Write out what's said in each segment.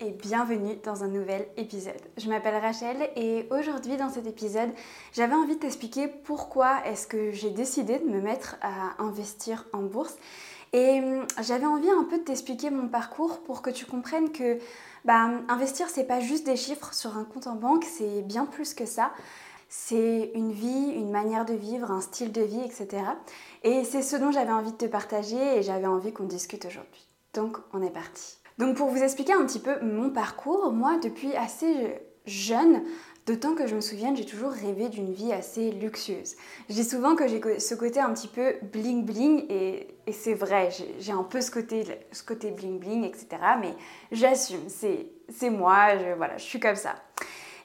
et bienvenue dans un nouvel épisode. Je m'appelle Rachel et aujourd'hui dans cet épisode, j'avais envie de t'expliquer pourquoi est-ce que j'ai décidé de me mettre à investir en bourse et hum, j'avais envie un peu de t'expliquer mon parcours pour que tu comprennes que bah, investir c'est pas juste des chiffres sur un compte en banque, c'est bien plus que ça. C'est une vie, une manière de vivre, un style de vie, etc. Et c'est ce dont j'avais envie de te partager et j'avais envie qu'on discute aujourd'hui. Donc on est parti. Donc pour vous expliquer un petit peu mon parcours, moi depuis assez jeune, D'autant que je me souviens, j'ai toujours rêvé d'une vie assez luxueuse. Je dis souvent que j'ai ce côté un petit peu bling bling et, c'est vrai, j'ai un peu ce côté, ce côté bling bling, etc. Mais j'assume, c'est moi, je, voilà, je suis comme ça.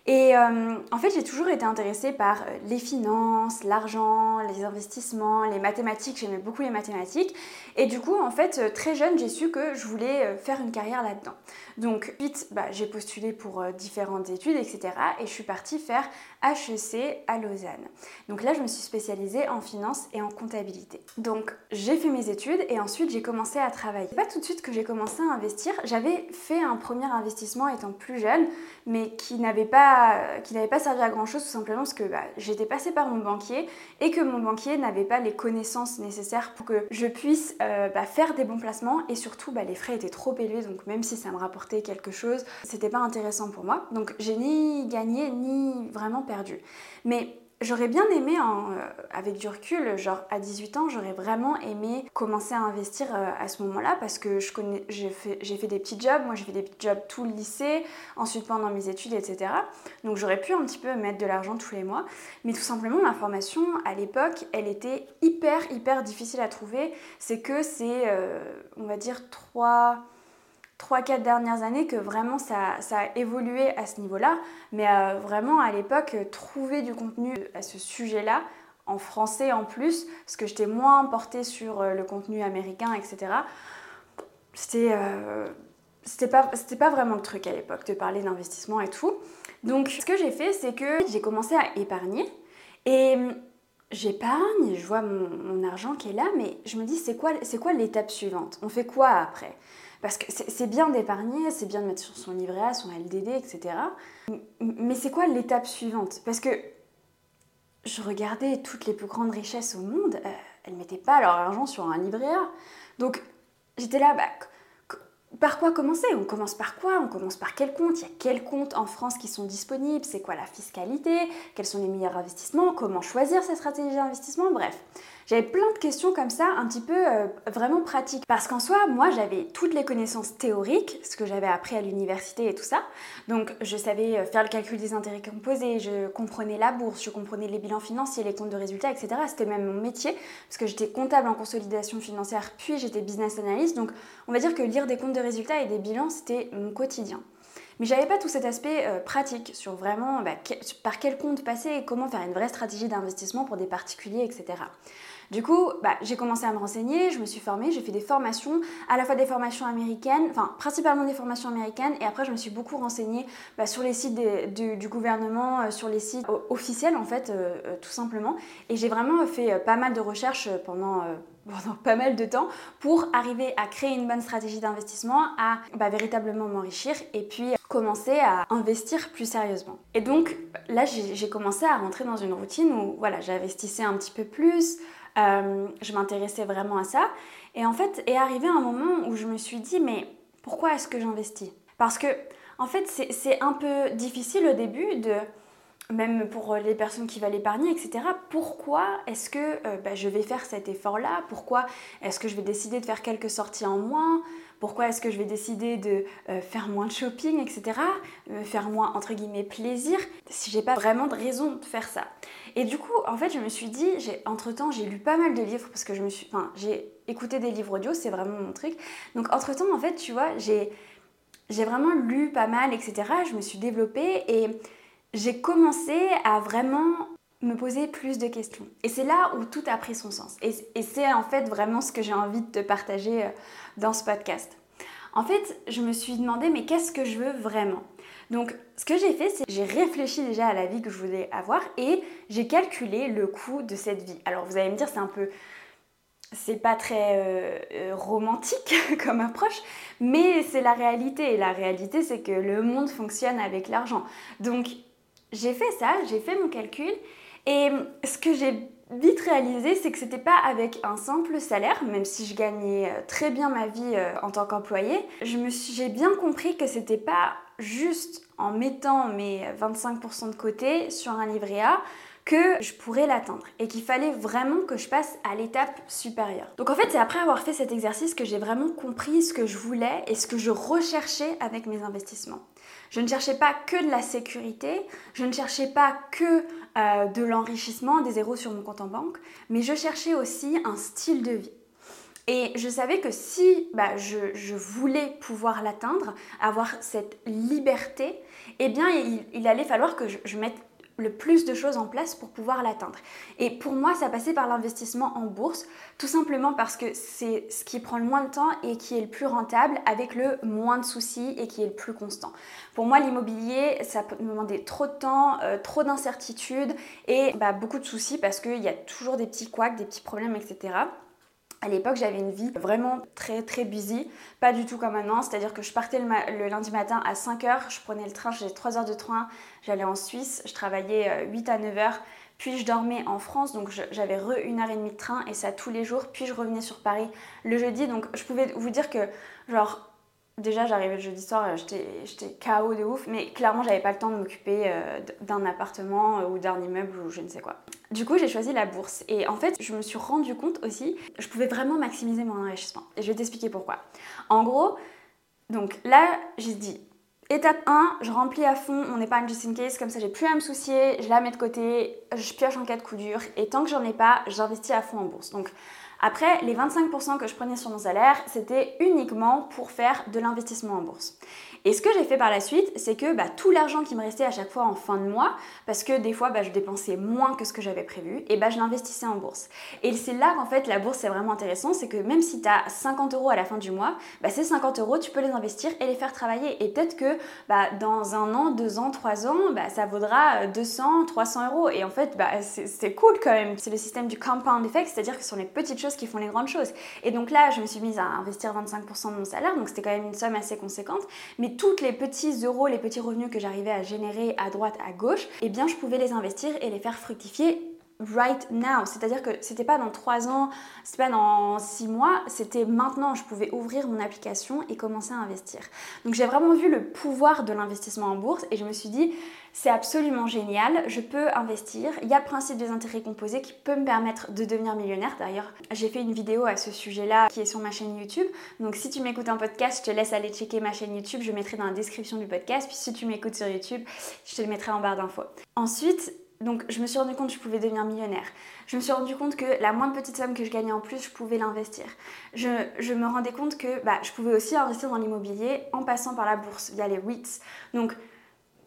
Et euh, en fait, j'ai toujours été intéressée par euh, les finances, l'argent, les investissements, les mathématiques. J'aimais beaucoup les mathématiques. Et du coup, en fait, euh, très jeune, j'ai su que je voulais faire une carrière là-dedans. Donc, vite, bah, j'ai postulé pour différentes études, etc. Et je suis partie faire HEC à Lausanne. Donc là, je me suis spécialisée en finance et en comptabilité. Donc, j'ai fait mes études et ensuite, j'ai commencé à travailler. Pas tout de suite que j'ai commencé à investir. J'avais fait un premier investissement étant plus jeune, mais qui n'avait pas qui n'avait pas servi à grand chose tout simplement parce que bah, j'étais passée par mon banquier et que mon banquier n'avait pas les connaissances nécessaires pour que je puisse euh, bah, faire des bons placements et surtout bah, les frais étaient trop élevés donc même si ça me rapportait quelque chose c'était pas intéressant pour moi donc j'ai ni gagné ni vraiment perdu mais J'aurais bien aimé, euh, avec du recul, genre à 18 ans, j'aurais vraiment aimé commencer à investir euh, à ce moment-là parce que j'ai fait, fait, des petits jobs. Moi, j'ai fait des petits jobs tout le lycée, ensuite pendant mes études, etc. Donc, j'aurais pu un petit peu mettre de l'argent tous les mois. Mais tout simplement, l'information à l'époque, elle était hyper, hyper difficile à trouver. C'est que c'est, euh, on va dire, trois 3-4 dernières années que vraiment ça, a évolué à ce niveau-là. Mais euh, vraiment à l'époque, trouver du contenu à ce sujet-là, en français en plus, parce que j'étais moins portée sur euh, le contenu américain, etc. C'était euh, pas, pas vraiment le truc à l'époque de parler d'investissement et tout. Donc ce que j'ai fait, c'est que j'ai commencé à épargner. Et hum, j'épargne, je vois mon, mon, argent qui est là, mais je me dis, c'est quoi, quoi l'étape suivante? On fait quoi après? Parce que c'est bien d'épargner, c'est bien de mettre sur son livret A, son LDD, etc. Mais c'est quoi l'étape suivante? Parce que je regardais toutes les plus grandes richesses au monde, euh, elles ne mettaient pas leur argent sur un livret A. Donc j'étais là, bah, par quoi commencer? On commence par quoi? On commence par quel compte? Il y a quels comptes en France qui sont disponibles? C'est quoi la fiscalité? Quels sont les meilleurs investissements? Comment choisir cette stratégie d'investissement? Bref, j'avais plein de questions comme ça, un petit peu euh, vraiment pratiques. Parce qu'en soi, moi, j'avais toutes les connaissances théoriques, ce que j'avais appris à l'université et tout ça. Donc, je savais euh, faire le calcul des intérêts composés, je comprenais la bourse, je comprenais les bilans financiers, les comptes de résultats, etc. C'était même mon métier, parce que j'étais comptable en consolidation financière, puis j'étais business analyst. Donc, on va dire que lire des comptes de résultats et des bilans, c'était mon quotidien. Mais j'avais pas tout cet aspect euh, pratique sur vraiment bah, par quel compte passer et comment faire une vraie stratégie d'investissement pour des particuliers, etc. Du coup, bah, j'ai commencé à me renseigner, je me suis formée, j'ai fait des formations, à la fois des formations américaines, enfin principalement des formations américaines, et après je me suis beaucoup renseignée bah, sur les sites du, gouvernement, euh, sur les sites officiels en fait, euh, euh, tout simplement. Et j'ai vraiment fait pas mal de recherches pendant pas mal de temps pour arriver à créer une bonne stratégie d'investissement, à bah, véritablement m'enrichir et puis commencer à investir plus sérieusement. Et donc là, j'ai commencé à rentrer dans une routine où voilà, j'investissais un petit peu plus, euh, je m'intéressais vraiment à ça. Et en fait, est arrivé un moment où je me suis dit, mais pourquoi est-ce que j'investis? Parce que, en fait, c'est un peu difficile au début de même pour les personnes qui veulent épargner, etc. Pourquoi est-ce que euh, bah, je vais faire cet effort-là? Pourquoi est-ce que je vais décider de faire quelques sorties en moins? Pourquoi est-ce que je vais décider de euh, faire moins de shopping, etc. faire moins, entre guillemets, plaisir, si j'ai pas vraiment de raison de faire ça et du coup, en fait, je me suis dit, entre-temps, j'ai lu pas mal de livres parce que je me suis... Enfin, j'ai écouté des livres audio, c'est vraiment mon truc. Donc, entre-temps, en fait, tu vois, j'ai, vraiment lu pas mal, etc. Je me suis développée et j'ai commencé à vraiment me poser plus de questions. Et c'est là où tout a pris son sens. Et, et c'est en fait vraiment ce que j'ai envie de te partager euh, dans ce podcast. En fait, je me suis demandé, mais qu'est-ce que je veux vraiment? Donc, ce que j'ai fait, c'est j'ai réfléchi déjà à la vie que je voulais avoir et j'ai calculé le coût de cette vie. Alors, vous allez me dire, c'est un peu c'est pas très euh, euh, romantique comme approche, mais c'est la réalité. Et la réalité, c'est que le monde fonctionne avec l'argent. Donc, j'ai fait ça, j'ai fait mon calcul. Et ce que j'ai vite réalisé, c'est que c'était pas avec un simple salaire, même si je gagnais euh, très bien ma vie en tant qu'employé. J'ai bien compris que c'était pas juste en mettant mes 25% de côté sur un livret A que je pourrais l'atteindre et qu'il fallait vraiment que je passe à l'étape supérieure. Donc en fait, c'est après avoir fait cet exercice que j'ai vraiment compris ce que je voulais et ce que je recherchais avec mes investissements. Je ne cherchais pas que de la sécurité, je ne cherchais pas que euh, de l'enrichissement, des zéros sur mon compte en banque, mais je cherchais aussi un style de vie. Et je savais que si bah, je, voulais pouvoir l'atteindre, avoir cette liberté, eh bien il, allait falloir que je mette le plus de choses en place pour pouvoir l'atteindre. Et pour moi, ça passait par l'investissement en bourse, tout simplement parce que c'est ce qui prend le moins de temps et qui est le plus rentable avec le moins de soucis et qui est le plus constant. Pour moi, l'immobilier, ça peut me demander trop de temps, euh, trop d'incertitudes et bah, beaucoup de soucis parce qu'il y a toujours des petits couacs, des petits problèmes, etc. À l'époque, j'avais une vie vraiment très très busy, pas du tout comme maintenant, c'est-à-dire que je partais le, lundi matin à 5h, je prenais le train, j'avais 3 heures de train, j'allais en Suisse, je travaillais 8 euh, à 9h, puis je dormais en France, donc j'avais re une heure et demie de train. Et ça tous les jours, puis je revenais sur Paris le jeudi, donc je pouvais vous dire que genre Déjà, j'arrivais le jeudi soir, euh, j'étais KO de ouf, mais clairement, j'avais pas le temps de m'occuper euh, d'un appartement euh, ou d'un immeuble ou je ne sais quoi. Du coup, j'ai choisi la bourse. Et en fait, je me suis rendu compte aussi, je pouvais vraiment maximiser mon enrichissement. Et je vais t'expliquer pourquoi. En gros, donc là, j'ai dit, étape 1, je remplis à fond mon épargne just in case, comme ça j'ai plus à me soucier, je la mets de côté, je pioche en cas de coup dur, et tant que j'en ai pas, j'investis à fond en bourse. Donc après, les 25% que je prenais sur mon salaire, c'était uniquement pour faire de l'investissement en bourse. Et ce que j'ai fait par la suite, c'est que bah, tout l'argent qui me restait à chaque fois en fin de mois, parce que des fois bah, je dépensais moins que ce que j'avais prévu, et bah, je l'investissais en bourse. Et c'est là qu'en fait la bourse c'est vraiment intéressant, c'est que même si tu as 50 euros à la fin du mois, bah, ces 50 euros tu peux les investir et les faire travailler. Et peut-être que dans un an, deux ans, trois ans, ça vaudra 200, 300 euros. Et en fait, c'est cool quand même. C'est le système du compound effect, c'est-à-dire que sont les petites choses qui font les grandes choses. Et donc là, je me suis mise à investir 25% de mon salaire, donc c'était quand même une somme assez conséquente. Mais toutes les petits euros, les petits revenus que j'arrivais à générer à droite, à gauche, eh bien je pouvais les investir et les faire fructifier right now. C'est-à-dire que c'était pas dans 3 ans, c'était pas dans 6 mois, c'était maintenant. Je pouvais ouvrir mon application et commencer à investir. Donc j'ai vraiment vu le pouvoir de l'investissement en bourse et je me suis dit, c'est absolument génial, je peux investir. Il y a le principe des intérêts composés qui peut me permettre de devenir millionnaire. D'ailleurs, j'ai fait une vidéo à ce sujet-là qui est sur ma chaîne YouTube. Donc si tu m'écoutes en podcast, je te laisse aller checker ma chaîne YouTube, je mettrai dans la description du podcast. Puis si tu m'écoutes sur YouTube, je te le mettrai en barre d'infos. Ensuite, donc je me suis rendu compte que je pouvais devenir millionnaire. Je me suis rendu compte que la moindre petite somme que je gagnais en plus, je pouvais l'investir. Je, me rendais compte que bah, je pouvais aussi investir dans l'immobilier en passant par la bourse via les REITs. Donc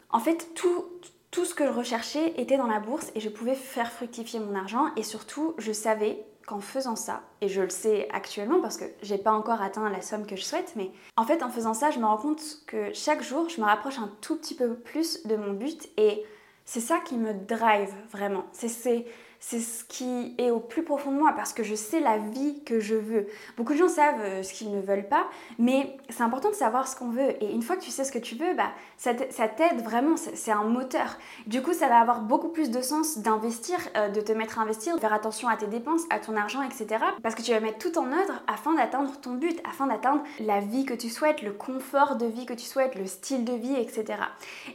en fait, tout, tout ce que je recherchais était dans la bourse et je pouvais faire fructifier mon argent. Et surtout, je savais qu'en faisant ça, et je le sais actuellement parce que j'ai pas encore atteint la somme que je souhaite, mais en fait, en faisant ça, je me rends compte que chaque jour, je me rapproche un tout petit peu plus de mon but et c'est ça qui me drive vraiment. C'est c'est ce qui est au plus profond de moi parce que je sais la vie que je veux. Beaucoup de gens savent euh, ce qu'ils ne veulent pas, mais c'est important de savoir ce qu'on veut. Et une fois que tu sais ce que tu veux, bah, ça t'aide vraiment, c'est un moteur. Du coup, ça va avoir beaucoup plus de sens d'investir, euh, de te mettre à investir, de faire attention à tes dépenses, à ton argent, etc. Parce que tu vas mettre tout en œuvre afin d'atteindre ton but, afin d'atteindre la vie que tu souhaites, le confort de vie que tu souhaites, le style de vie, etc.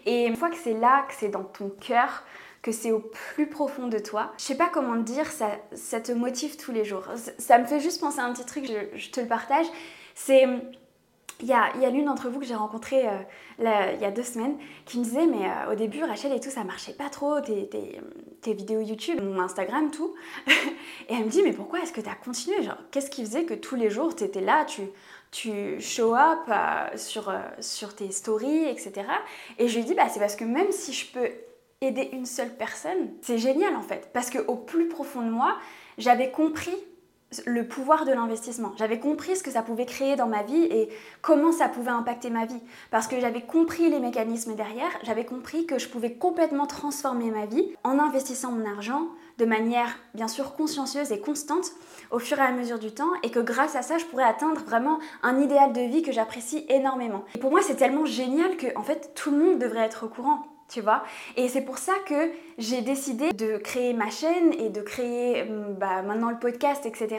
Et une fois que c'est là, que c'est dans ton cœur, que c'est au plus profond de toi. Je sais pas comment te dire, ça, ça te motive tous les jours. Ça me fait juste penser à un petit truc, je, te le partage. C'est. Il y a, a l'une d'entre vous que j'ai rencontrée euh, il y a deux semaines qui me disait Mais euh, au début, Rachel et tout, ça marchait pas trop, tes, tes, tes vidéos YouTube, mon Instagram, tout. et elle me dit Mais pourquoi est-ce que tu as continué? Genre, qu'est-ce qui faisait que tous les jours, tu étais là, tu, tu show up euh, sur, sur tes stories, etc. Et je lui dis bah, C'est parce que même si je peux aider une seule personne, c'est génial en fait. Parce qu'au plus profond de moi, j'avais compris le pouvoir de l'investissement. J'avais compris ce que ça pouvait créer dans ma vie et comment ça pouvait impacter ma vie. Parce que j'avais compris les mécanismes derrière, j'avais compris que je pouvais complètement transformer ma vie en investissant mon argent de manière bien sûr consciencieuse et constante au fur et à mesure du temps et que grâce à ça je pourrais atteindre vraiment un idéal de vie que j'apprécie énormément. Et pour moi c'est tellement génial que en fait tout le monde devrait être au courant tu vois. Et c'est pour ça que j'ai décidé de créer ma chaîne et de créer hum, bah, maintenant le podcast, etc.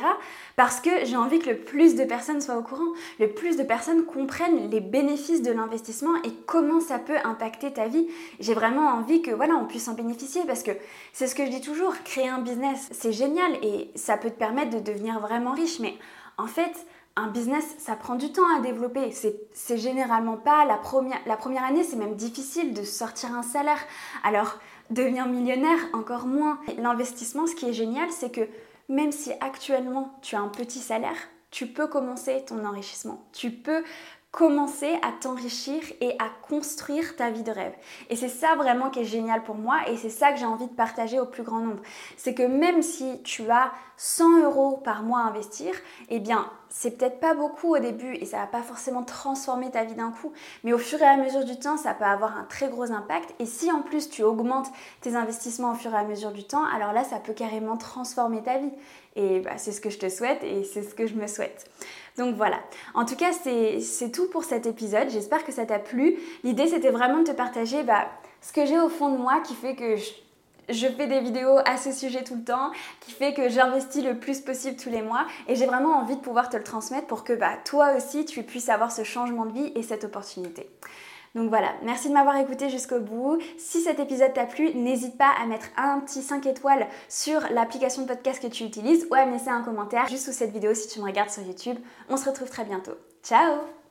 Parce que j'ai envie que le plus de personnes soient au courant, le plus de personnes comprennent les bénéfices de l'investissement et comment ça peut impacter ta vie. J'ai vraiment envie que voilà, on puisse en bénéficier parce que c'est ce que je dis toujours, créer un business, c'est génial et ça peut te permettre de devenir vraiment riche, mais en fait, un business, ça prend du temps à développer. C'est généralement pas la première, année, c'est même difficile de sortir un salaire. Alors, devenir millionnaire, encore moins. L'investissement, ce qui est génial, c'est que même si actuellement tu as un petit salaire, tu peux commencer ton enrichissement. Tu peux commencer à t'enrichir et à construire ta vie de rêve. Et c'est ça vraiment qui est génial pour moi et c'est ça que j'ai envie de partager au plus grand nombre. C'est que même si tu as 100 euros par mois à investir, eh bien c'est peut-être pas beaucoup au début et ça va pas forcément transformer ta vie d'un coup, mais au fur et à mesure du temps, ça peut avoir un très gros impact. Et si en plus tu augmentes tes investissements au fur et à mesure du temps, alors là, ça peut carrément transformer ta vie. Et bah, c'est ce que je te souhaite et c'est ce que je me souhaite. Donc voilà. En tout cas, c'est tout pour cet épisode. J'espère que ça t'a plu. L'idée, c'était vraiment de te partager bah, ce que j'ai au fond de moi qui fait que je je fais des vidéos à ce sujet tout le temps, qui fait que j'investis le plus possible tous les mois et j'ai vraiment envie de pouvoir te le transmettre pour que bah, toi aussi tu puisses avoir ce changement de vie et cette opportunité. Donc voilà, merci de m'avoir écouté jusqu'au bout. Si cet épisode t'a plu, n'hésite pas à mettre un petit 5 étoiles sur l'application de podcast que tu utilises ou à me laisser un commentaire juste sous cette vidéo si tu me regardes sur YouTube. On se retrouve très bientôt. Ciao